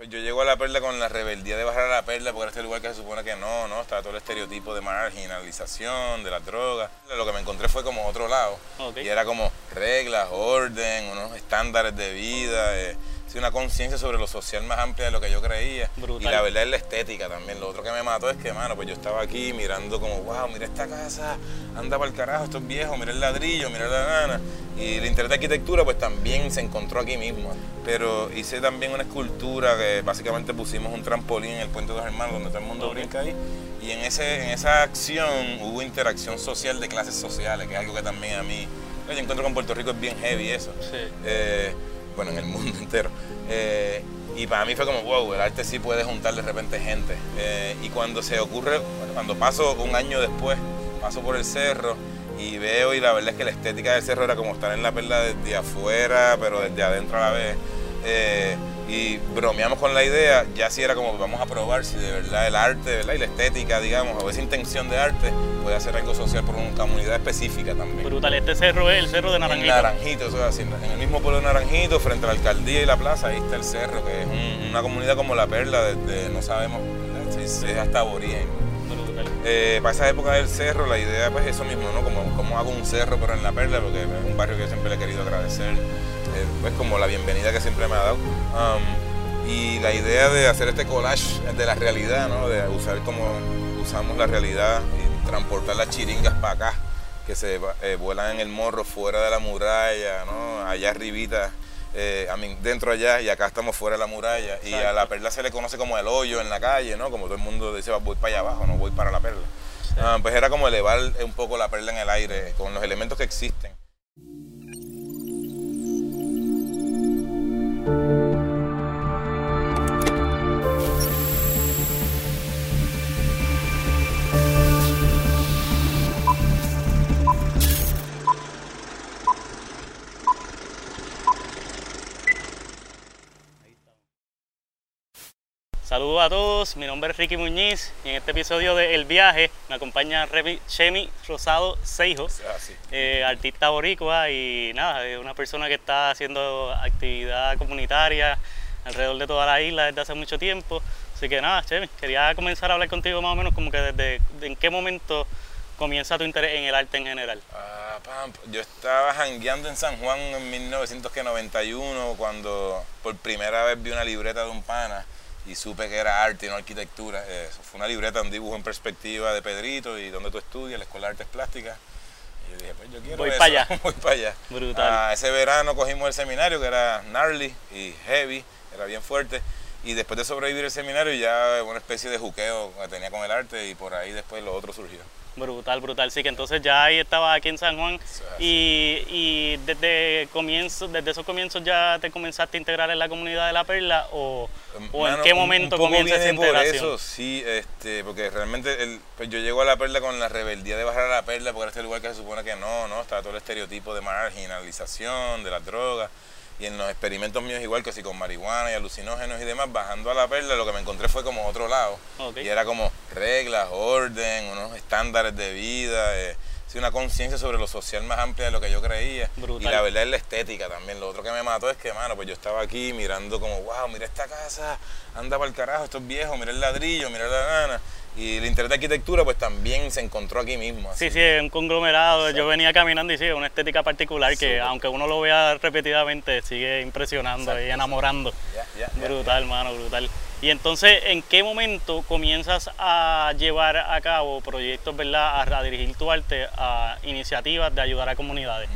Pues yo llego a la perla con la rebeldía de bajar a la perla porque era este lugar que se supone que no, ¿no? Estaba todo el estereotipo de marginalización, de la droga. Lo que me encontré fue como otro lado. Y era como reglas, orden, unos estándares de vida. Eh, una conciencia sobre lo social más amplia de lo que yo creía. Y la verdad es la estética también. Lo otro que me mató es que, mano, pues yo estaba aquí mirando como, wow, mira esta casa, anda para el carajo, esto es viejo, mira el ladrillo, mira la nana. Y el interés de arquitectura pues también se encontró aquí mismo. Pero hice también una escultura que básicamente pusimos un trampolín en el Puente de los Hermanos donde todo el mundo brinca ahí. Y en, ese, en esa acción hubo interacción social de clases sociales, que es algo que también a mí, yo encuentro con Puerto Rico es bien heavy eso. Sí. Eh, bueno, en el mundo entero. Eh, y para mí fue como, wow, el arte sí puede juntar de repente gente. Eh, y cuando se ocurre, cuando paso un año después, paso por el cerro y veo y la verdad es que la estética del cerro era como estar en la perla desde afuera, pero desde adentro a la vez. Eh, y bromeamos con la idea, ya si era como vamos a probar si de verdad el arte ¿verdad? y la estética, digamos, o esa intención de arte puede hacer algo social por una comunidad específica también. Brutal, este cerro es el cerro de Naranjito. En Naranjito, eso es así, en el mismo pueblo de Naranjito, frente a la alcaldía y la plaza, ahí está el cerro, que es una comunidad como La Perla, desde, no sabemos, si es hasta aborigen. Eh, para esa época del cerro, la idea pues eso mismo, ¿no? Como, como hago un cerro pero en La Perla, porque es un barrio que yo siempre le he querido agradecer es pues como la bienvenida que siempre me ha dado. Um, y la idea de hacer este collage de la realidad, ¿no? de usar como usamos la realidad y transportar las chiringas para acá, que se eh, vuelan en el morro fuera de la muralla, ¿no? allá arribita. Eh, a mí, dentro allá y acá estamos fuera de la muralla y a la perla se le conoce como el hoyo en la calle, ¿no? Como todo el mundo dice, voy para allá abajo, no voy para la perla. Ah, pues era como elevar un poco la perla en el aire con los elementos que existen. Saludos a todos, mi nombre es Ricky Muñiz y en este episodio de El Viaje me acompaña Chemi Rosado Seijo, ah, eh, artista boricua y nada, es una persona que está haciendo actividad comunitaria alrededor de toda la isla desde hace mucho tiempo. Así que nada, Chemi, quería comenzar a hablar contigo más o menos como que desde en qué momento comienza tu interés en el arte en general. Ah, yo estaba jangueando en San Juan en 1991 cuando por primera vez vi una libreta de un pana y supe que era arte y no arquitectura. Eso fue una libreta, un dibujo en perspectiva de Pedrito y donde tú estudias, la Escuela de Artes Plásticas. Y yo dije, pues yo quiero Voy para allá. Voy para allá. Brutal. Ah, ese verano cogimos el seminario que era gnarly y heavy, era bien fuerte. Y después de sobrevivir el seminario ya una especie de juqueo que tenía con el arte y por ahí después lo otro surgió. Brutal, brutal. Sí, que entonces ya ahí estaba aquí en San Juan y, y, desde comienzo, desde esos comienzos ya te comenzaste a integrar en la comunidad de La Perla o, o en qué momento comienza esa integración. Por eso, sí, este, porque realmente el, pues yo llego a La Perla con la rebeldía de bajar a La Perla porque era este lugar que se supone que no, no, estaba todo el estereotipo de marginalización, de las drogas y en los experimentos míos igual que si con marihuana y alucinógenos y demás, bajando a la perla lo que me encontré fue como otro lado. Y era como reglas, orden, unos estándares de vida, eh, una conciencia sobre lo social más amplia de lo que yo creía. Y la verdad es la estética también. Lo otro que me mató es que, mano, pues yo estaba aquí mirando como, wow, mira esta casa, anda para el carajo, esto es viejo, mira el ladrillo, mira la nana. Y el interés de arquitectura pues también se encontró aquí mismo. Sí, sí, es un conglomerado. Yo venía caminando y sí, una estética particular que aunque uno lo vea repetidamente sigue impresionando y enamorando. brutal, hermano, brutal. Y entonces, ¿en qué momento comienzas a llevar a cabo proyectos, verdad, a, dirigir tu arte a iniciativas de ayudar a comunidades?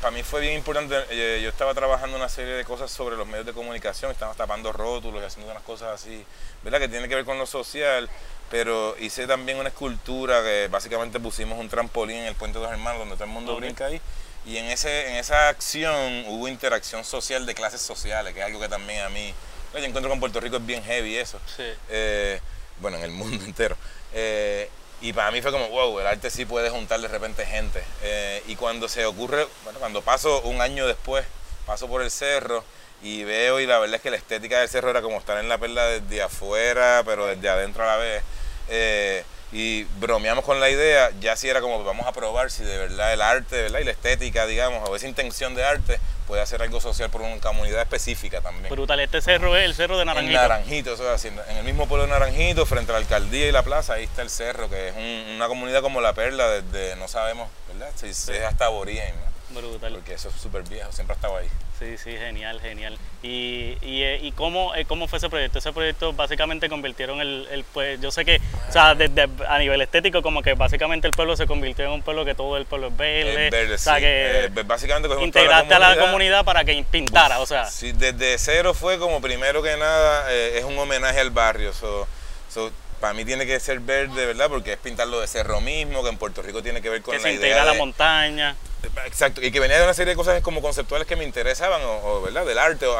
Para mí fue bien importante. Eh, yo estaba trabajando una serie de cosas sobre los medios de comunicación, estaba tapando rótulos y haciendo unas cosas así, ¿verdad? Que tiene que ver con lo social, pero hice también una escultura que básicamente pusimos un trampolín en el Puente de los Hermanos, donde todo el mundo brinca ahí. Y en, ese, en esa acción hubo interacción social de clases sociales, que es algo que también a mí, yo encuentro con Puerto Rico es bien heavy eso. Eh, bueno, en el mundo entero. Eh, y para mí fue como, wow, el arte sí puede juntar de repente gente. Eh, y cuando se ocurre, bueno, cuando paso un año después, paso por el cerro y veo y la verdad es que la estética del cerro era como estar en la perla desde afuera, pero desde adentro a la vez. Eh, y bromeamos con la idea, ya si era como vamos a probar si de verdad el arte ¿verdad? y la estética, digamos, o esa intención de arte puede hacer algo social por una comunidad específica también. Brutal, este cerro es el cerro de Naranjito. En Naranjito, eso es. En el mismo pueblo de Naranjito, frente a la alcaldía y la plaza, ahí está el cerro, que es una comunidad como La Perla, desde, no sabemos, ¿verdad? Si es hasta aborigen. Brutal. Porque eso es súper viejo, siempre ha estado ahí. Sí, sí, genial, genial. ¿Y, y, eh, y cómo, eh, cómo fue ese proyecto? Ese proyecto básicamente convirtieron el, el pues, yo sé que, o sea, desde, a nivel estético, como que básicamente el pueblo se convirtió en un pueblo que todo el pueblo es verde. verde, o sea, que eh, básicamente integraste a la comunidad para que pintara, o sea. Sí, desde cero fue como primero que nada, es un homenaje al barrio. So, para mí tiene que ser verde, ¿verdad? Porque es pintarlo de cerro mismo, que en Puerto Rico tiene que ver con que la se integra la montaña. Exacto, y que venía de una serie de cosas como conceptuales que me interesaban, o, ¿verdad? Del arte, o,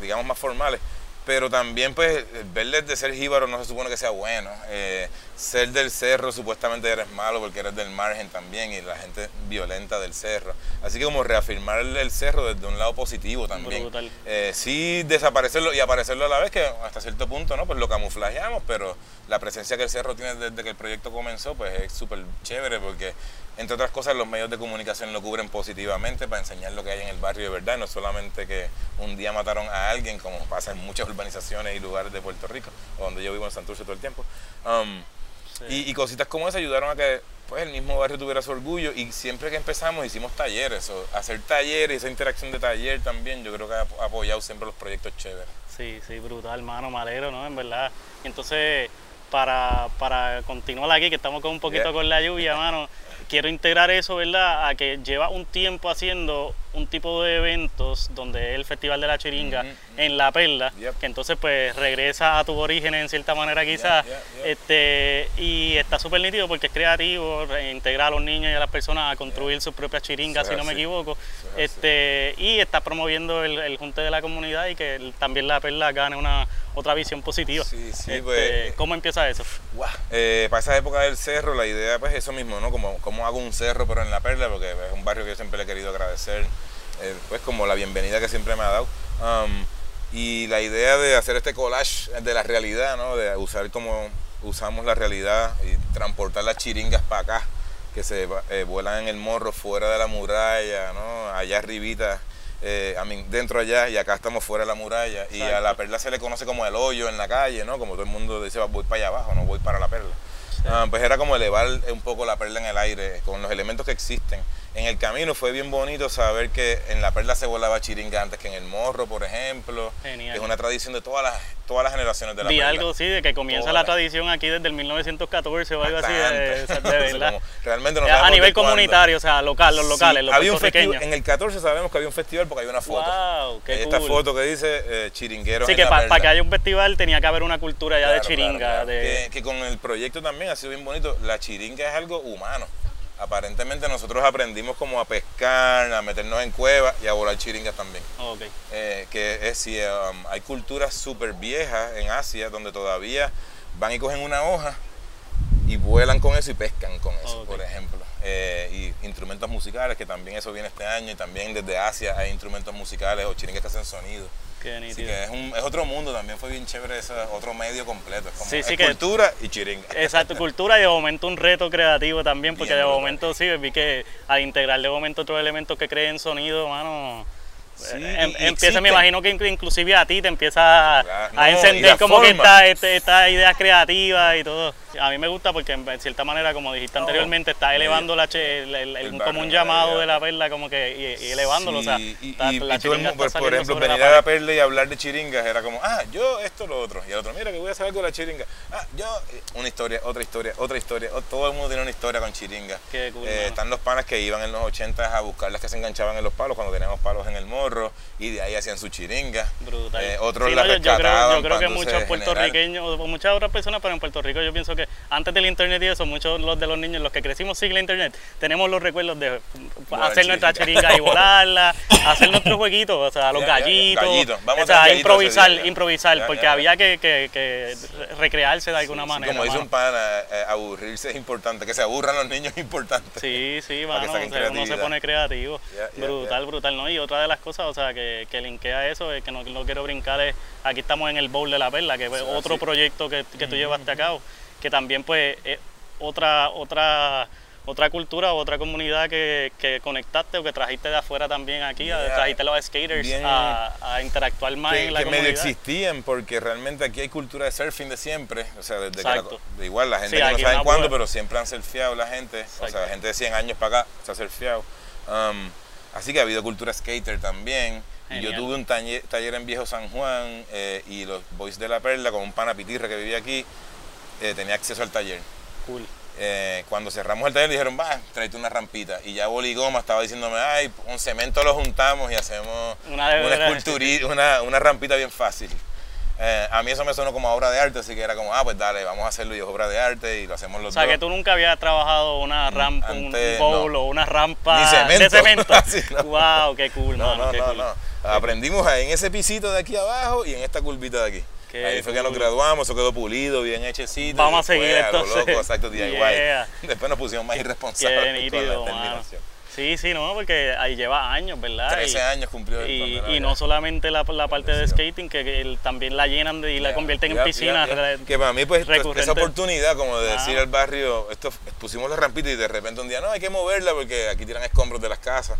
digamos, más formales pero también pues verles de ser jíbaro no se supone que sea bueno. Eh, ser del cerro supuestamente eres malo porque eres del margen también y la gente violenta del cerro. Así que como reafirmar el, cerro desde un lado positivo también. Eh, sí desaparecerlo y aparecerlo a la vez que hasta cierto punto no pues lo camuflajeamos, pero la presencia que el cerro tiene desde que el proyecto comenzó pues es súper chévere porque entre otras cosas los medios de comunicación lo cubren positivamente para enseñar lo que hay en el barrio de verdad, no solamente que un día mataron a alguien como pasa en muchas urbanizaciones y lugares de Puerto Rico, donde yo vivo en Santurce todo el tiempo. Um, y, cositas como esa ayudaron a que pues, el mismo barrio tuviera su orgullo y siempre que empezamos hicimos talleres, o hacer talleres, esa interacción de taller también, yo creo que ha apoyado siempre los proyectos chéveres. Sí, sí, brutal, hermano, malero, ¿no? En verdad. Entonces, para, para continuar aquí, que estamos con un poquito con la lluvia, mano, quiero integrar eso, ¿verdad? A que lleva un tiempo haciendo un tipo de eventos donde es el Festival de la Chiringa en La Perla, que entonces pues regresa a tu origen en cierta manera quizás, este y está súper nítido porque es creativo, integra a los niños y a las personas a construir sus propias chiringas, si no me equivoco, este y está promoviendo el, junte de la comunidad y que también La Perla gane una otra visión positiva. Sí, sí, este, pues, ¿Cómo empieza eso? Eh, para esa época del cerro, la idea pues eso mismo, ¿no? Como, como hago un cerro pero en La Perla, porque es un barrio que yo siempre le he querido agradecer eh, pues como la bienvenida que siempre me ha dado. Um, y la idea de hacer este collage de la realidad, ¿no? de usar como usamos la realidad y transportar las chiringas para acá, que se eh, vuelan en el morro fuera de la muralla, ¿no? allá arribita, eh, dentro allá y acá estamos fuera de la muralla. Y a la perla se le conoce como el hoyo en la calle, ¿no? como todo el mundo dice, voy para allá abajo, no voy para la perla. Ah, pues era como elevar un poco la perla en el aire con los elementos que existen en el camino fue bien bonito saber que en la perla se volaba chiringa antes que en el morro, por ejemplo. Genial. es una tradición de todas las, todas las generaciones de la Vi algo, sí, de que comienza la tradición aquí desde el 1914 o algo así, de, verdad. realmente A nivel comunitario, o sea, local, los locales, los había un festival, En el 14 sabemos que había un festival porque había una foto. Wow, qué Esta foto que dice eh, chiringueros Sí, que para que haya un festival tenía que haber una cultura ya de chiringa. Que, que con el proyecto también ha sido bien bonito. La chiringa es algo humano aparentemente nosotros aprendimos como a pescar, a meternos en cuevas y a volar chiringas también. Okay. Eh, que es si um, hay culturas súper viejas en Asia donde todavía van y cogen una hoja y vuelan con eso y pescan con eso, por ejemplo. Eh, y instrumentos musicales, que también eso viene este año, y también desde Asia hay instrumentos musicales o chiringas que hacen sonido. Así que es, un, es, otro mundo, también fue bien chévere ese otro medio completo. Es como cultura y chiringa. Exacto, cultura y de momento un reto creativo también, porque de momento sí, vi que al integrar de momento otros elementos que creen sonido, mano Em, empieza, me imagino que inclusive a ti te empieza a, encender como que esta, este, esta, idea creativa y todo. A mí me gusta porque en cierta manera, como dijiste anteriormente, está elevando la el, como un llamado de la perla como que y, elevándolo. o sea, y, por, ejemplo, venir a la perla y hablar de chiringas era como, ah, yo esto, lo otro. Y el otro, mira que voy a saber con la chiringa. Ah, yo, una historia, otra historia, otra historia. Todo el mundo tiene una historia con chiringas. Eh, están los panas que iban en los 80 a buscar las que se enganchaban en los palos cuando teníamos palos en el y de ahí hacían su chiringa. Brutal. Eh, otros la yo, creo, yo creo que muchos puertorriqueños, o muchas otras personas, pero en Puerto Rico yo pienso que antes del internet y eso, muchos los de los niños, los que crecimos sin la internet, tenemos los recuerdos de hacer nuestra chiringa y volarla, hacer nuestros jueguitos, o sea, los gallitos, Vamos o sea, improvisar, improvisar, porque había que, que, recrearse de alguna manera. Como dice un pana, eh, aburrirse es importante, que se aburran los niños es importante. Sí, sí, mano, uno se pone creativo. brutal, brutal, ¿no? Y otra de las cosas o sea, que, que linkea eso, que no, quiero brincar es, aquí estamos en el Bowl de la Perla, que es otro proyecto que, que tú llevaste a cabo, que también pues es otra, otra otra cultura otra comunidad que, que, conectaste o que trajiste de afuera también aquí, trajiste a los skaters a, interactuar más en la que comunidad. medio existían porque realmente aquí hay cultura de surfing de siempre, o sea, desde que igual la gente no sabe cuándo, pero siempre han surfeado la gente, o sea, la gente de 100 años para acá se ha surfeado. Um, así que ha habido cultura skater también. Y yo tuve un taller, en Viejo San Juan eh, y los Boys de la Perla con un pana pitirra que vivía aquí, eh, tenía acceso al taller. Cool. Eh, cuando cerramos el taller dijeron, va, tráete una rampita. Y ya Boligoma estaba diciéndome, ay, con cemento lo juntamos y hacemos una, una, una, rampita bien fácil. Eh, a mí eso me sonó como obra de arte, así que era como, ah, pues dale, vamos a hacerlo y es obra de arte y lo hacemos los dos. O sea, que tú nunca habías trabajado una rampa, un bowl o una rampa de cemento. Wow, qué cool, no, no, no, no. Aprendimos en ese pisito de aquí abajo y en esta curvita de aquí. Ahí fue que nos graduamos, eso quedó pulido, bien hechecito. Vamos a seguir entonces. Loco, exacto, DIY. Después nos pusimos más irresponsables con la terminación. Sí, sí, no, porque ahí lleva años, ¿verdad? 13 años cumplió el Y, y no solamente la, la parte de skating, que, también la llenan y la convierten en piscina. Que para mí, pues, pues esa oportunidad, como de decir al barrio, esto pusimos la rampita y de repente un día, no, hay que moverla porque aquí tiran escombros de las casas.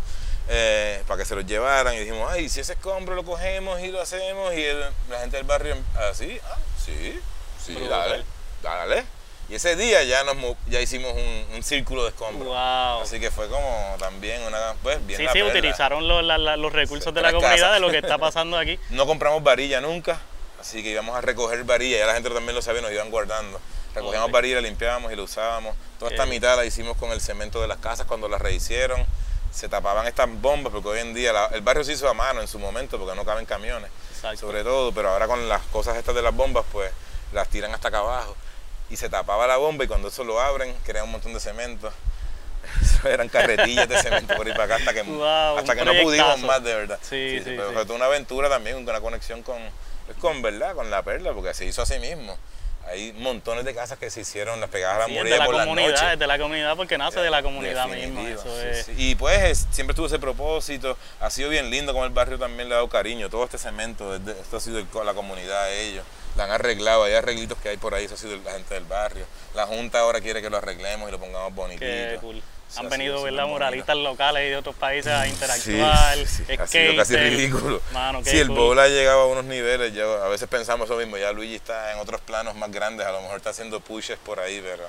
Eh, para que se los llevaran y dijimos, ay, si ese escombro lo cogemos y lo hacemos y la gente del barrio, así, ah, sí, sí, dale, dale. Y ese día ya nos ya hicimos un, círculo de escombros. Así que fue como también una, pues, bien Sí, sí, utilizaron los, los recursos de la comunidad de lo que está pasando aquí. No compramos varilla nunca, así que íbamos a recoger varilla, ya la gente también lo sabía, nos iban guardando. Recogíamos varilla, limpiábamos y la usábamos. Toda esta mitad la hicimos con el cemento de las casas cuando las rehicieron se tapaban estas bombas, porque hoy en día el barrio se hizo a mano en su momento, porque no caben camiones, sobre todo, pero ahora con las cosas estas de las bombas, pues las tiran hasta acá abajo. Y se tapaba la bomba y cuando eso lo abren, crea un montón de cemento. Eso eran carretillas de cemento por ir para acá hasta que, hasta que no pudimos más de verdad. Sí, sí, pero fue una aventura también, una conexión con, pues, con, ¿verdad? con la perla, porque se hizo así mismo hay montones de casas que se hicieron las pegadas a la sí, de la por comunidad, Es de la comunidad porque nace de la comunidad misma. Y pues siempre tuvo ese propósito, ha sido bien lindo como el barrio también le ha dado cariño, todo este cemento, esto ha sido la comunidad de ellos, la han arreglado, hay arreglitos que hay por ahí, eso ha sido la gente del barrio. La Junta ahora quiere que lo arreglemos y lo pongamos bonitito. Qué cool. Han venido ¿verdad? moralistas locales y de otros países a interactuar. Sí, ha sido casi ridículo. Si el bowl ha llegado a unos niveles, a veces pensamos lo mismo, ya Luigi está en otros planos más grandes, a lo mejor está haciendo pushes por ahí, pero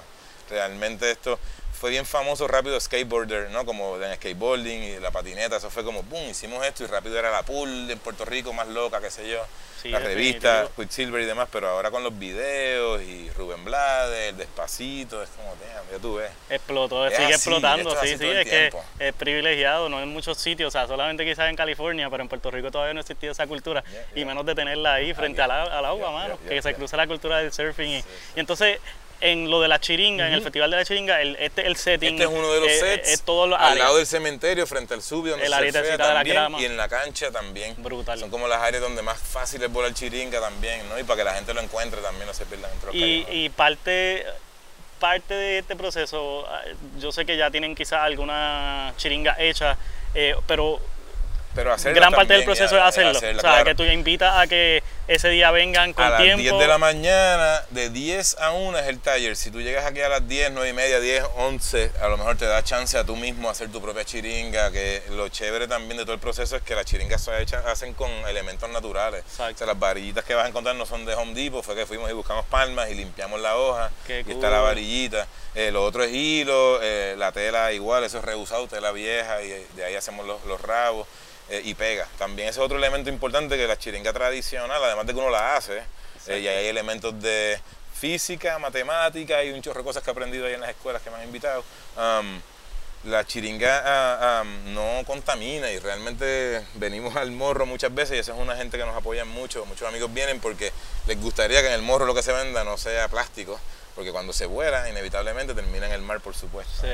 realmente esto fue bien famoso rápido skateboarder, ¿no? Como en skateboarding y la patineta, eso fue como, ¡pum! Hicimos esto y rápido era la pool en Puerto Rico más loca, qué sé yo. la revista, Quicksilver y demás, pero ahora con los videos y Rubén Blades, Despacito, es como, ya tú ves. Explotó, sigue explotando, sí, sí, es que es privilegiado, no en muchos sitios, o sea, solamente quizás en California, pero en Puerto Rico todavía no existía esa cultura, y menos de tenerla ahí frente al, agua, mano, que se cruza la cultura del surfing. y entonces en lo de la chiringa, en el festival de la chiringa, el, este el setting. Este es uno de los eh, sets. Es todo al lado del cementerio, frente al subio, donde el área de la grama. Y en la cancha también. Brutal. Son como las áreas donde más fácil es volar chiringa también, ¿no? Y para que la gente lo encuentre también, no se pierdan entre y, y parte parte de este proceso, yo sé que ya tienen quizás alguna chiringa hecha, eh, pero pero Gran parte del proceso es hacerlo. o sea, que tú invitas a que ese día vengan con tiempo. A las 10 de la mañana, de 10 a 1 es el taller. Si tú llegas aquí a las 10, 9 y media, 10, 11, a lo mejor te da chance a tú mismo hacer tu propia chiringa. Que lo chévere también de todo el proceso es que las chiringas se hacen con elementos naturales. O sea, las varillitas que vas a encontrar no son de Home Depot, fue que fuimos y buscamos palmas y limpiamos la hoja. y está la varillita. Eh, lo otro es hilo, eh, la tela igual, eso es reusado, tela vieja, y de ahí hacemos los, los rabos. Eh, y pega. También ese es otro elemento importante que la chiringa tradicional, además de que uno la hace, eh, y hay elementos de física, matemática y un chorro de cosas que he aprendido ahí en las escuelas que me han invitado. la chiringa ah, no contamina y realmente venimos al morro muchas veces y esa es una gente que nos apoya mucho. Muchos amigos vienen porque les gustaría que en el morro lo que se venda no sea plástico, porque cuando se vuela inevitablemente termina en el mar, por supuesto.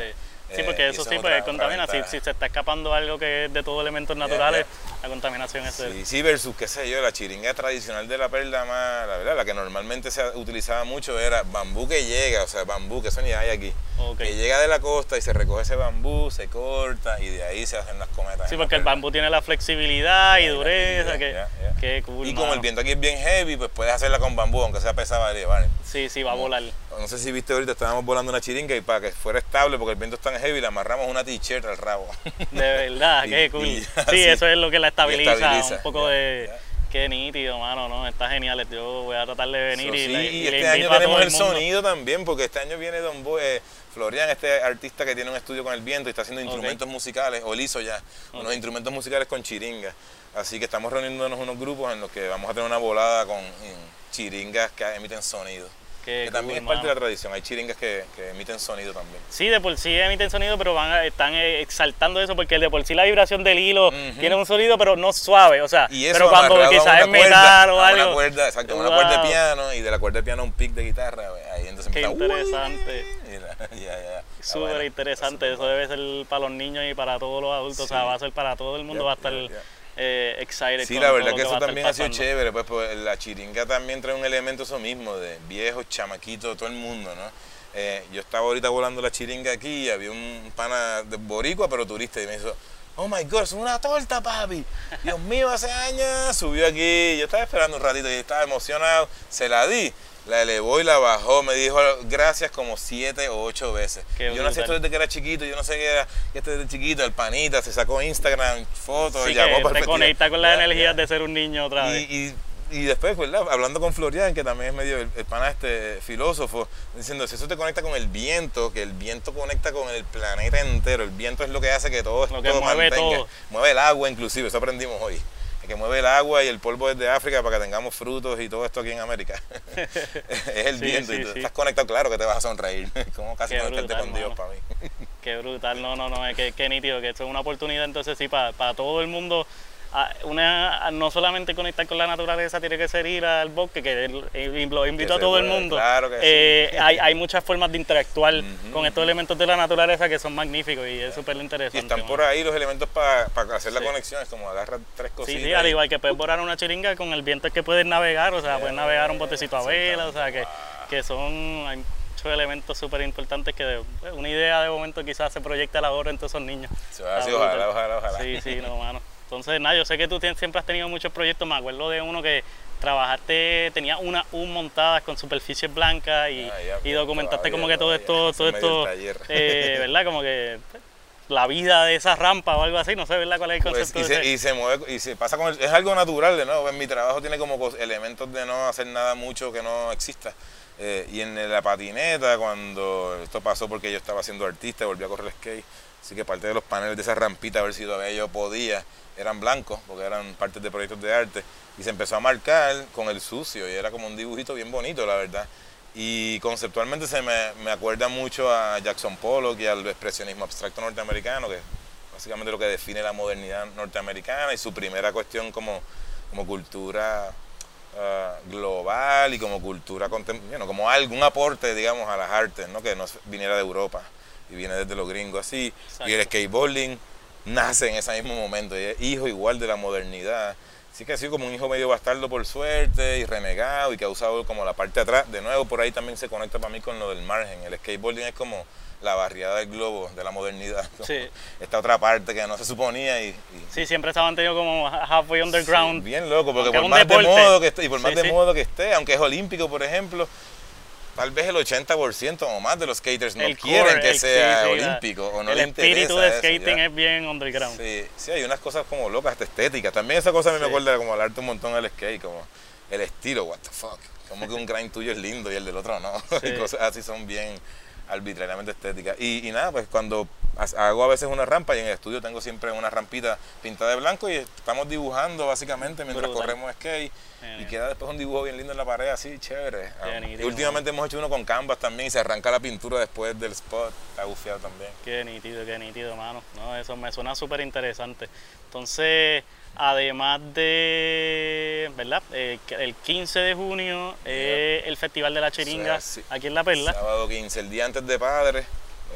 Sí, porque eh, eso sí, pues contamina. Si, si, se está escapando algo que es de todos elementos naturales, la contaminación es... Sí, sí, versus, qué sé yo, la chiringa tradicional de la perla más, la verdad, la que normalmente se utilizaba mucho era bambú que llega, o sea, bambú, que eso ni hay aquí. Que llega de la costa y se recoge ese bambú, se corta y de ahí se hacen las cometas. Sí, porque el bambú tiene la flexibilidad y dureza. que... Qué cool. Y como el viento aquí es bien heavy, pues puedes hacerla con bambú, aunque sea pesada, ¿vale? Sí, sí, va a volar. No sé si viste ahorita, estábamos volando una chiringa y para que fuera estable, porque el viento es tan heavy, le amarramos una t-shirt al rabo. De verdad, qué cool. sí, eso es lo que la estabiliza, un poco de... Qué nítido, mano, ¿no? Está genial. Yo voy a tratar de venir y, sí, y, este año tenemos el, sonido también, porque este año viene Don Boy, eh, Florian, este artista que tiene un estudio con el viento y está haciendo instrumentos musicales, o hizo ya, unos instrumentos musicales con chiringas. Así que estamos reuniéndonos unos grupos en los que vamos a tener una volada con chiringas que emiten sonido que también es parte de la tradición. Hay chiringas que, emiten sonido también. Sí, de por sí emiten sonido, pero van están eh, exaltando eso porque de por sí la vibración del hilo tiene un sonido, pero no suave. O sea, pero cuando quizás es metal o algo. Una cuerda, exacto, una cuerda de piano y de la cuerda de piano un pick de guitarra. Ahí entonces Qué interesante. Súper interesante. Eso debe ser para los niños y para todos los adultos. O sea, va a ser para todo el mundo. va a estar eh, excited. Sí, la verdad que, eso también ha sido chévere, pues, pues, la chiringa también trae un elemento eso mismo, de viejos, chamaquitos, todo el mundo, ¿no? Eh, yo estaba ahorita volando la chiringa aquí y había un pana de boricua, pero turista, y me dijo, oh my God, es una torta, papi. Dios mío, hace años subió aquí, yo estaba esperando un ratito y estaba emocionado, se la di la elevó y la bajó, me dijo gracias como siete o ocho veces. yo no sé esto desde que era chiquito, yo no sé qué era esto desde chiquito, el panita, se sacó Instagram, fotos, sí, llamó para te conecta con las energías de ser un niño otra vez. Y, y, después, ¿verdad? hablando con Florian, que también es medio el, pana este filósofo, diciendo, si eso te conecta con el viento, que el viento conecta con el planeta entero, el viento es lo que hace que todo, lo que mueve todo. mueve el agua inclusive, eso aprendimos hoy que mueve el agua y el polvo desde África para que tengamos frutos y todo esto aquí en América. es el viento y tú estás conectado, claro que te vas a sonreír. Como casi conectarte con Dios para mí. Qué brutal, no, no, no, es que, nítido, que esto es una oportunidad entonces sí para, para todo el mundo una, no solamente conectar con la naturaleza tiene que ser ir al bosque, que lo invito a todo el mundo. Claro que eh, hay, hay, muchas formas de interactuar con estos elementos de la naturaleza que son magníficos y es súper interesante. Y están por ahí los elementos para hacer la conexión, es como agarrar tres cositas. Sí, sí, al igual que puedes borrar una chiringa con el viento es que puedes navegar, o sea, puedes navegar un botecito a vela, o sea, que, que son, hay muchos elementos súper importantes que una idea de momento quizás se proyecta a la hora entre esos niños. Sí, ojalá, ojalá, ojalá. Sí, sí, no, mano. Entonces, nada, yo sé que tú siempre has tenido muchos proyectos. Me acuerdo de uno que trabajaste, tenía una U montada con superficies blancas y, ah, y documentaste como que todo esto, todo esto, eh, ¿verdad? Como que pues, la vida de esa rampa o algo así, no sé, ¿verdad? ¿Cuál es el pues, concepto? y, se, y, se, mueve, y se pasa con es algo natural, nuevo, en mi trabajo tiene como elementos de no hacer nada mucho que no exista. Eh, y en la patineta, cuando esto pasó porque yo estaba siendo artista, volví a correr skate, así que parte de los paneles de esa rampita, a ver si todavía yo podía, eran blancos, porque eran partes de proyectos de arte, y se empezó a marcar con el sucio, y era como un dibujito bien bonito, la verdad. Y conceptualmente se me, me acuerda mucho a Jackson Pollock y al expresionismo abstracto norteamericano, que es básicamente lo que define la modernidad norteamericana y su primera cuestión como, como cultura ah, global y como cultura contemporánea, como algún aporte, digamos, a las artes, ¿no? que no viniera de Europa y viene desde los gringos así. Y el skateboarding nace en ese mismo momento, y es hijo igual de la modernidad. Así que ha sido como un hijo medio bastardo por suerte y renegado y que ha usado como la parte de atrás. De nuevo, por ahí también se conecta para mí con lo del margen. El skateboarding es como la barriada del globo de la modernidad. Esta otra parte que no se suponía y, Sí, siempre se ha mantenido como halfway underground. bien loco, porque por más de modo que esté, y por más de modo que esté, aunque es olímpico, por ejemplo, tal vez el 80% o más de los skaters no quieren que sea olímpico o no el espíritu de skating es bien underground. Sí, sí, hay unas cosas como locas, estéticas. También esa cosa a mí me acuerda como hablarte un montón del skate, como el estilo, what the fuck. Como que un grind tuyo es lindo y el del otro no. y cosas así son bien arbitrariamente estéticas. Y, y nada, pues cuando hago a veces una rampa y en el estudio tengo siempre una rampita pintada de blanco y estamos dibujando básicamente mientras corremos skate y queda después un dibujo bien lindo en la pared así chévere. Ah, y últimamente hemos hecho uno con canvas también y se arranca la pintura después del spot, está bufiado también. Qué nítido, qué nítido, mano. No, eso me suena súper interesante. Entonces, además de, ¿verdad? Eh, el 15 de junio es el Festival de la Chiringa aquí en La Perla. Sábado 15, el día antes de Padres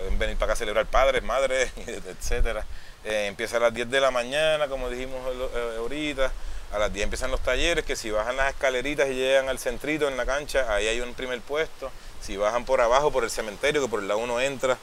pueden venir para acá a celebrar padres, madres, etcétera. Eh, empieza a las 10 de la mañana, como dijimos eh, ahorita. A las 10 empiezan los talleres, que si bajan las escaleritas y llegan al centrito en la cancha, ahí hay un primer puesto. Si bajan por abajo, por el cementerio, que por el lado uno entra,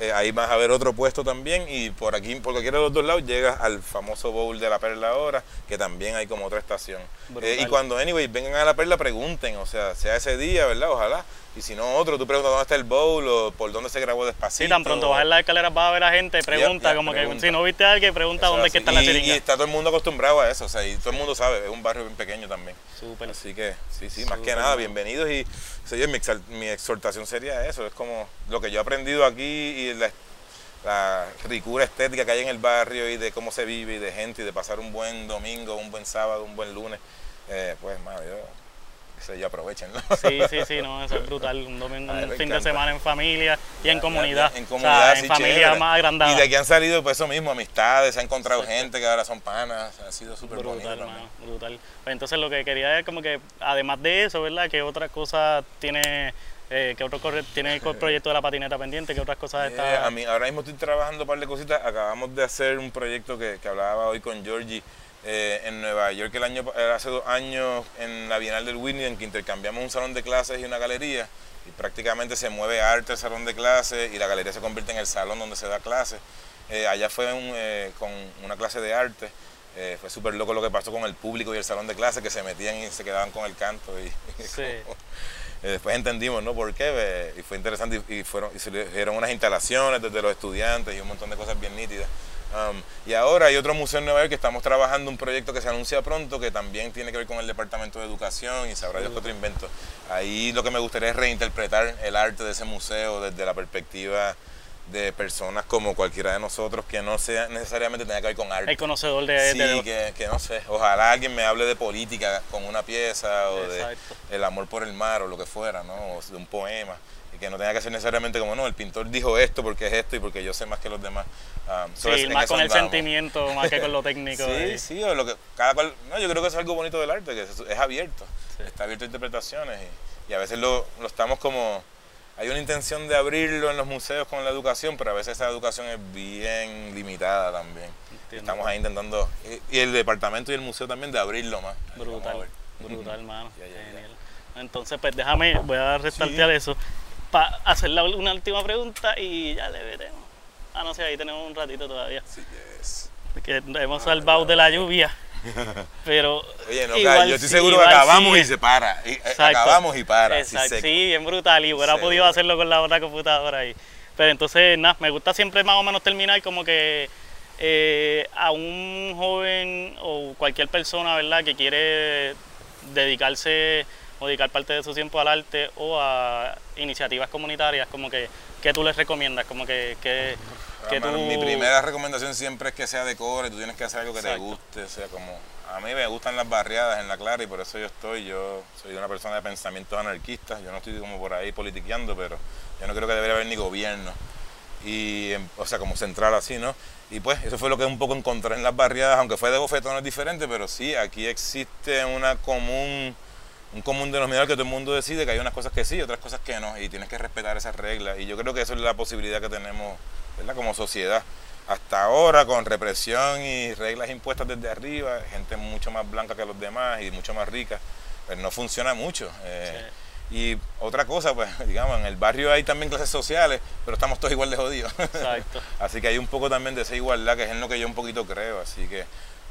eh, ahí vas a ver otro puesto también y por aquí, por cualquiera de los dos lados, llegas al famoso bowl de la Perla ahora, que también hay como otra estación. Eh, y cuando, anyway, vengan a la Perla, pregunten, o sea, sea ese día, ¿verdad? Ojalá. Y si no, otro, tú preguntas dónde está el bowl o por dónde se grabó despacito. Sí, tan pronto bajas las escaleras vas a ver a gente, pregunta, como que si no viste a alguien, pregunta dónde es que está la chiringa. Y está todo el mundo acostumbrado a eso, o sea, y todo el mundo sabe, es un barrio bien pequeño también. Súper. Así que, sí, sí, más que nada, bienvenidos y mi, mi exhortación sería eso, es como lo que yo he aprendido aquí y la la ricura estética que hay en el barrio y de cómo se vive y de gente y de pasar un buen domingo, un buen sábado, un buen lunes, eh, pues, mano, yo, eso ya aprovechenlo. Sí, sí, sí, no, eso es brutal. Un domingo, un fin de semana en familia y en comunidad. En comunidad, en familia más agrandada. Y de aquí han salido, pues eso mismo, amistades, se han encontrado gente que ahora son panas, ha sido súper brutal. Bonito, brutal. Pues entonces lo que quería es como que, además de eso, ¿verdad? ¿Qué otra cosa tiene eh, ¿Qué otro tiene el proyecto de la patineta pendiente? ¿Qué otras cosas eh, está? A mí, ahora mismo estoy trabajando un par de cositas. Acabamos de hacer un proyecto que, hablaba hoy con Georgie eh, en Nueva York el año, hace dos años en la Bienal del Whitney, en que intercambiamos un salón de clases y una galería. Y prácticamente se mueve arte el salón de clases y la galería se convierte en el salón donde se da clases. allá fue con una clase de arte. fue súper loco lo que pasó con el público y el salón de clases que se metían y se quedaban con el canto. Y, sí. Eh, después entendimos ¿no? por qué y fue interesante y, fueron, y se dieron unas instalaciones desde los estudiantes y un montón de cosas bien nítidas. Um, y ahora hay otro museo en Nueva York que estamos trabajando un proyecto que se anuncia pronto que también tiene que ver con el Departamento de Educación y sabrá Dios qué otro invento. Ahí lo que me gustaría es reinterpretar el arte de ese museo desde la perspectiva de personas como cualquiera de nosotros que no sea necesariamente tenga que ver con arte. El conocedor de... Sí, Que, no sé, ojalá alguien me hable de política con una pieza o de el amor por el mar o lo que fuera, ¿no? O de un poema. Y que no tenga que ser necesariamente como, no, el pintor dijo esto porque es esto y porque yo sé más que los demás. Um, sí, más con el sentimiento, más que con lo técnico. sí, sí, o lo que cada cual, no, yo creo que es algo bonito del arte, que es, abierto, está abierto a interpretaciones y, y a veces lo, lo estamos como hay una intención de abrirlo en los museos con la educación, pero a veces esa educación es bien limitada también. Estamos ahí intentando, y, el departamento y el museo también, de abrirlo más. Brutal, brutal, hermano. Entonces, pues déjame, voy a resaltar eso, para hacer una última pregunta y ya le veremos. Ah, no sé, ahí tenemos un ratito todavía. Sí, es. Que hemos salvado de la lluvia. Pero. Oye, no, yo estoy seguro que acabamos y se para. Eh, acabamos y para. Exacto. Sí, bien brutal. Y hubiera podido hacerlo con la otra computadora ahí. Pero entonces, nada, me gusta siempre más o menos terminar como que eh, a un joven o cualquier persona, ¿verdad?, que quiere dedicarse o dedicar parte de su tiempo al arte o a iniciativas comunitarias, como que, ¿qué tú les recomiendas? Como que, que mi primera recomendación siempre es que sea de cobre, tú tienes que hacer algo que te guste, o sea, como a mí me gustan las barriadas en la clara y por eso yo estoy, yo soy una persona de pensamientos anarquistas, yo no estoy como por ahí politiqueando, pero yo no creo que debería haber ni gobierno, y, em, o sea, como central así, ¿no? Y pues eso fue lo que un poco encontré en las barriadas, aunque fue de bofetones diferentes, pero sí, aquí existe una común, un común denominador que todo el mundo decide que hay unas cosas que sí, otras cosas que no, y tienes que respetar esas reglas, y yo creo que eso es la posibilidad que tenemos como sociedad. Hasta ahora, con represión y reglas impuestas desde arriba, gente mucho más blanca que los demás y mucho más rica, pues no funciona mucho. Eh, y otra cosa, pues, digamos, en el barrio hay también clases sociales, pero estamos todos igual de jodidos. así que hay un poco también de esa igualdad, que es en lo que yo un poquito creo. Así que,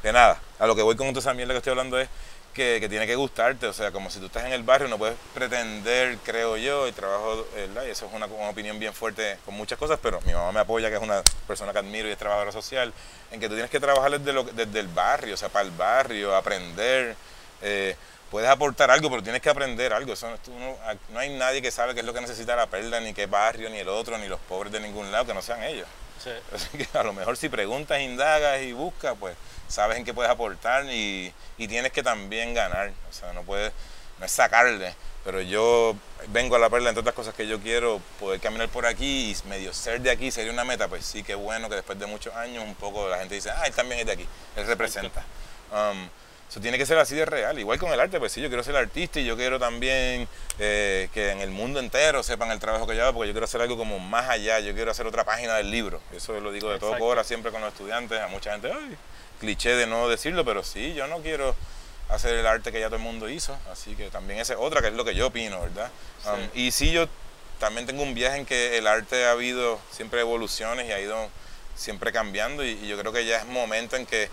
de nada, a lo que voy con toda esa mierda que estoy hablando es que, tiene que gustarte, o sea, como si tú estás en el barrio, no puedes pretender, creo yo, y trabajo, ¿verdad? y eso es una, opinión bien fuerte con muchas cosas, pero mi mamá me apoya, que es una persona que admiro y es trabajadora social, en que tú tienes que trabajar desde, lo, desde el barrio, o sea, para el barrio, aprender, eh, puedes aportar algo, pero tienes que aprender algo, eso, no, no, hay nadie que sabe qué es lo que necesita la perla, ni qué barrio, ni el otro, ni los pobres de ningún lado, que no sean ellos. Así que a lo mejor si preguntas, indagas y buscas, pues sabes en qué puedes aportar y, tienes que también ganar. O sea, no puedes, no es sacarle, pero yo vengo a la perla, entre otras cosas que yo quiero, poder caminar por aquí y medio ser de aquí sería una meta, pues sí, qué bueno que después de muchos años un poco la gente dice, ah, él también es de aquí, él representa. Um, eso tiene que ser así de real. Igual con el arte, pues sí, yo quiero ser artista y yo quiero también eh, que en el mundo entero sepan el trabajo que yo hago, porque yo quiero hacer algo como más allá, yo quiero hacer otra página del libro. Eso lo digo de todo cora siempre con los estudiantes, a mucha gente, ay, cliché de no decirlo, pero sí, yo no quiero hacer el arte que ya todo el mundo hizo, así que también esa es otra que es lo que yo opino, ¿verdad? Um, y sí yo también tengo un viaje en que el arte ha habido siempre evoluciones y ha ido siempre cambiando y, yo creo que ya es momento en que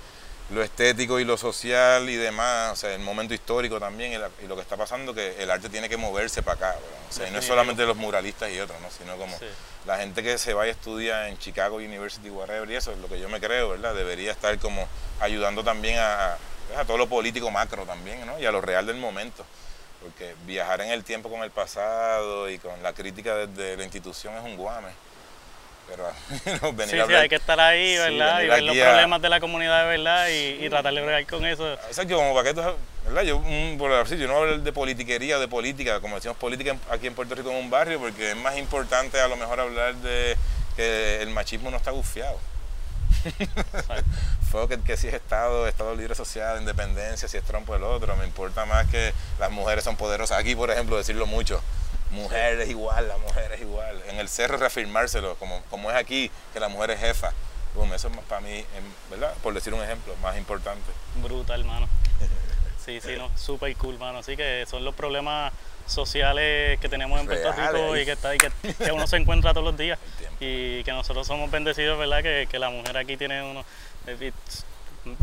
lo estético y lo social y demás, o sea, el momento histórico también y, lo que está pasando, que el arte tiene que moverse para acá, o sea, no es solamente los muralistas y otros, ¿no? sino como la gente que se vaya a estudiar en Chicago University, whatever, y eso es lo que yo me creo, ¿verdad? Debería estar como ayudando también a, a todo lo político macro también, ¿no? Y a lo real del momento porque viajar en el tiempo con el pasado y con la crítica desde la institución es un guame. Pero venir sí, sí, hay que estar ahí, ¿verdad? y ver los problemas de la comunidad verdad y, tratar de bregar con eso. Exacto, como para que ¿verdad? Yo, por yo no a hablar de politiquería o de política, como decimos política aquí en Puerto Rico en un barrio, porque es más importante a lo mejor hablar de que el machismo no está gufiado. Fue que, que, si es Estado, Estado Libre Social, Independencia, si es Trump o el otro, me importa más que las mujeres son poderosas. Aquí, por ejemplo, decirlo mucho, mujer es igual, la mujer es igual. En el cerro reafirmárselo, como, como es aquí, que la mujer es jefa. eso es para mí, ¿verdad? Por decir un ejemplo, más importante. Brutal, hermano. Sí, sí, no, súper cool, hermano. Así que son los problemas sociales que tenemos en Puerto Rico y que, está, y que, uno se encuentra todos los días y que nosotros somos bendecidos, ¿verdad? Que, que la mujer aquí tiene uno...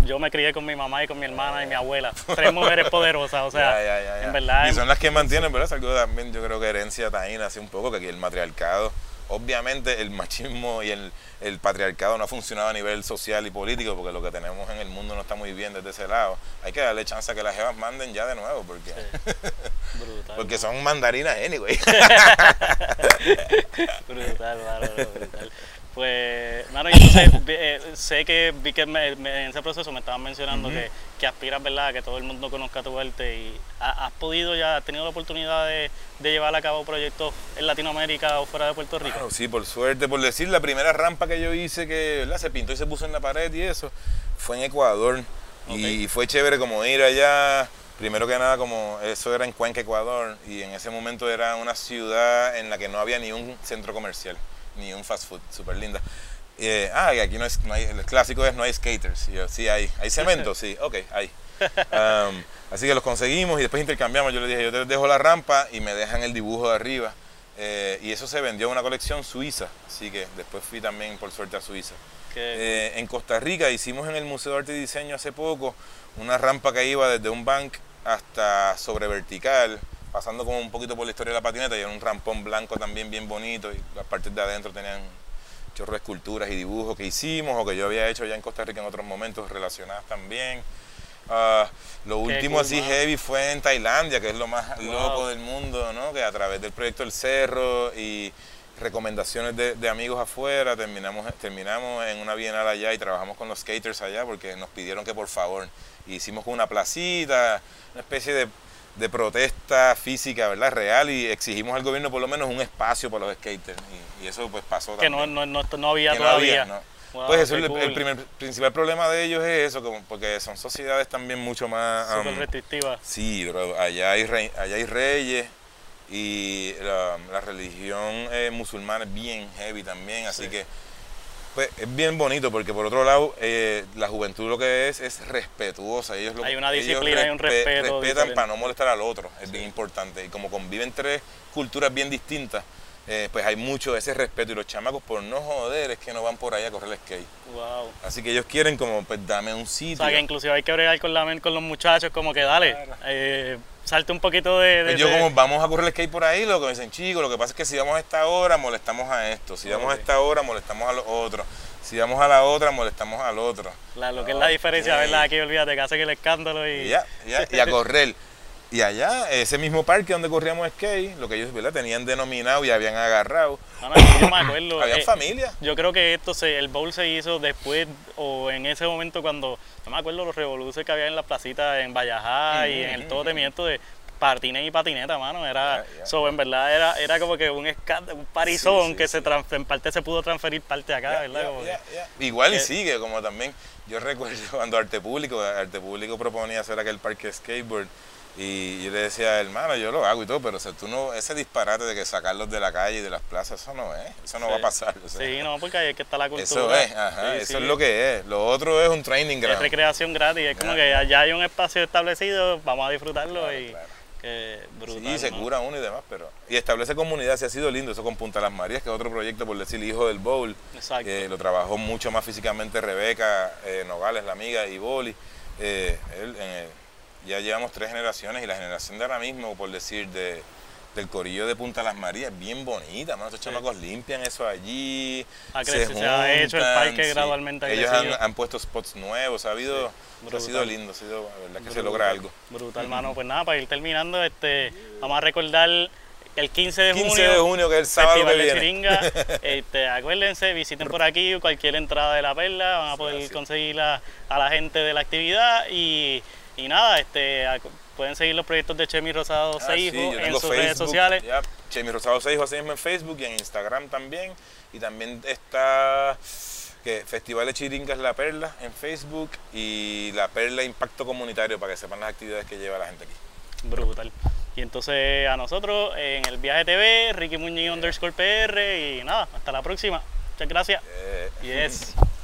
Yo me crié con mi mamá y con mi hermana y mi abuela, tres mujeres poderosas, o sea, en verdad... Y son las que mantienen, ¿verdad? Es algo también, yo creo que herencia taína, así un poco, que aquí el matriarcado obviamente el machismo y el, patriarcado no ha funcionado a nivel social y político porque lo que tenemos en el mundo no está muy bien desde ese lado. Hay que darle chance a que las jevas manden ya de nuevo porque, porque son mandarinas anyway. brutal, brutal. Pues, mano, entonces eh, sé que vi que en ese proceso me estaban mencionando que, que, aspiras, ¿verdad?, que todo el mundo conozca tu arte y has podido ya, has tenido la oportunidad de, llevar a cabo proyectos en Latinoamérica o fuera de Puerto Rico. sí, por suerte, por decir, la primera rampa que yo hice que se pintó y se puso en la pared y eso, fue en Ecuador. Y fue chévere como ir allá, primero que nada como eso era en Cuenca, Ecuador, y en ese momento era una ciudad en la que no había ni un centro comercial ni un fast food, súper linda. Eh, ah, y aquí no, es, no hay, el clásico es no hay skaters. yo, sí, hay. ¿Hay cemento? Sí, ok, hay. Um, así que los conseguimos y después intercambiamos. Yo le dije, yo te dejo la rampa y me dejan el dibujo de arriba. Eh, y eso se vendió en una colección suiza. Así que después fui también, por suerte, a Suiza. Eh, en Costa Rica hicimos en el Museo de Arte y Diseño hace poco una rampa que iba desde un bank hasta sobre vertical pasando como un poquito por la historia de la patineta, y era un rampón blanco también bien bonito, y las partes de adentro tenían chorro de esculturas y dibujos que hicimos o que yo había hecho ya en Costa Rica en otros momentos relacionadas también. Ah, lo último así heavy fue en Tailandia, que es lo más loco del mundo, ¿no? Que a través del proyecto El Cerro y recomendaciones de, amigos afuera, terminamos, terminamos en una bienal allá y trabajamos con los skaters allá porque nos pidieron que por favor hicimos una placita, una especie de de protesta física, ¿verdad? Real y exigimos al gobierno por lo menos un espacio para los skaters y, eso pues pasó que también. no, no, no, había todavía. pues eso, el, primer, principal problema de ellos es eso, como, porque son sociedades también mucho más... Súper um, restrictivas. Sí, allá hay, allá hay reyes y la, religión eh, musulmana es bien heavy también, así que pues es bien bonito porque por otro lado eh, la juventud lo que es es respetuosa. Ellos lo, hay una disciplina y un respeto. Respetan para no molestar al otro, es bien importante. Y como conviven tres culturas bien distintas, eh, pues hay mucho ese respeto y los chamacos por no joder es que no van por ahí a correr el skate. Wow. Así que ellos quieren como pues dame un sitio. O sea que inclusive hay que bregar con, la, con los muchachos como que dale, eh, salte un poquito de... Pues yo como vamos a correr el skate por ahí, lo que me dicen chicos, lo que pasa es que si vamos a esta hora molestamos a esto, si vamos a esta hora molestamos a los otros, si vamos a la otra molestamos al otro. lo que es la diferencia, ¿verdad? Aquí olvídate que hacen el escándalo y... ya, ya, y a correr. Y allá, ese mismo parque donde corríamos skate, lo que ellos ¿verdad? tenían denominado y habían agarrado. No, yo me acuerdo. Había eh, familia. Yo creo que esto se, el bowl se hizo después o en ese momento cuando, no me acuerdo los revoluciones que había en la placita en Vallajá y en el todo temiento de patines y patineta, mano. Era, so, en verdad era, era como que un un parizón que se en parte se pudo transferir parte acá, ¿verdad? Igual y sigue, como también, yo recuerdo cuando Arte Público, Arte Público proponía hacer aquel parque skateboard y yo le decía, hermano, yo lo hago y todo, pero o tú no, ese disparate de que sacarlos de la calle y de las plazas, eso no es, eso no va a pasar. sí, no, porque ahí es que está la cultura. Eso es, ajá, eso es lo que es. Lo otro es un training gratis. Es recreación gratis, es como que ya hay un espacio establecido, vamos a disfrutarlo y sí, se cura uno y demás, pero... Y establece comunidad, sí ha sido lindo, eso con Punta Las Marías, que es otro proyecto, por decir, Hijo del Bowl, que lo trabajó mucho más físicamente Rebeca eh, Nogales, la amiga, y Boli. Eh, ya llevamos tres generaciones y la generación de ahora mismo, por decir, de, del corillo de Punta Las Marías, bien bonita, ¿no? Estos chamacos limpian eso allí. se, ha hecho el parque gradualmente. Ellos han, puesto spots nuevos, ha habido, ha sido lindo, ha sido, verdad que se logra algo. Brutal, hermano. Pues nada, para ir terminando, este, vamos a recordar el 15 de 15 junio, de junio, que es el sábado que viene. De Chiringa. este, acuérdense, visiten por aquí cualquier entrada de la perla, van a poder conseguir a, la gente de la actividad y, y nada, este Pueden seguir los proyectos de Chemi Rosado ah, Seijo en sus redes sociales. Chemi Rosado Seijo así mismo en Facebook y en Instagram también. Y también está que Festival de Chiringas La Perla en Facebook y La Perla Impacto Comunitario para que sepan las actividades que lleva la gente aquí. Brutal. Y entonces a nosotros en el viaje TV, Ricky Muñiz underscore PR y nada, hasta la próxima. Muchas gracias. Yes.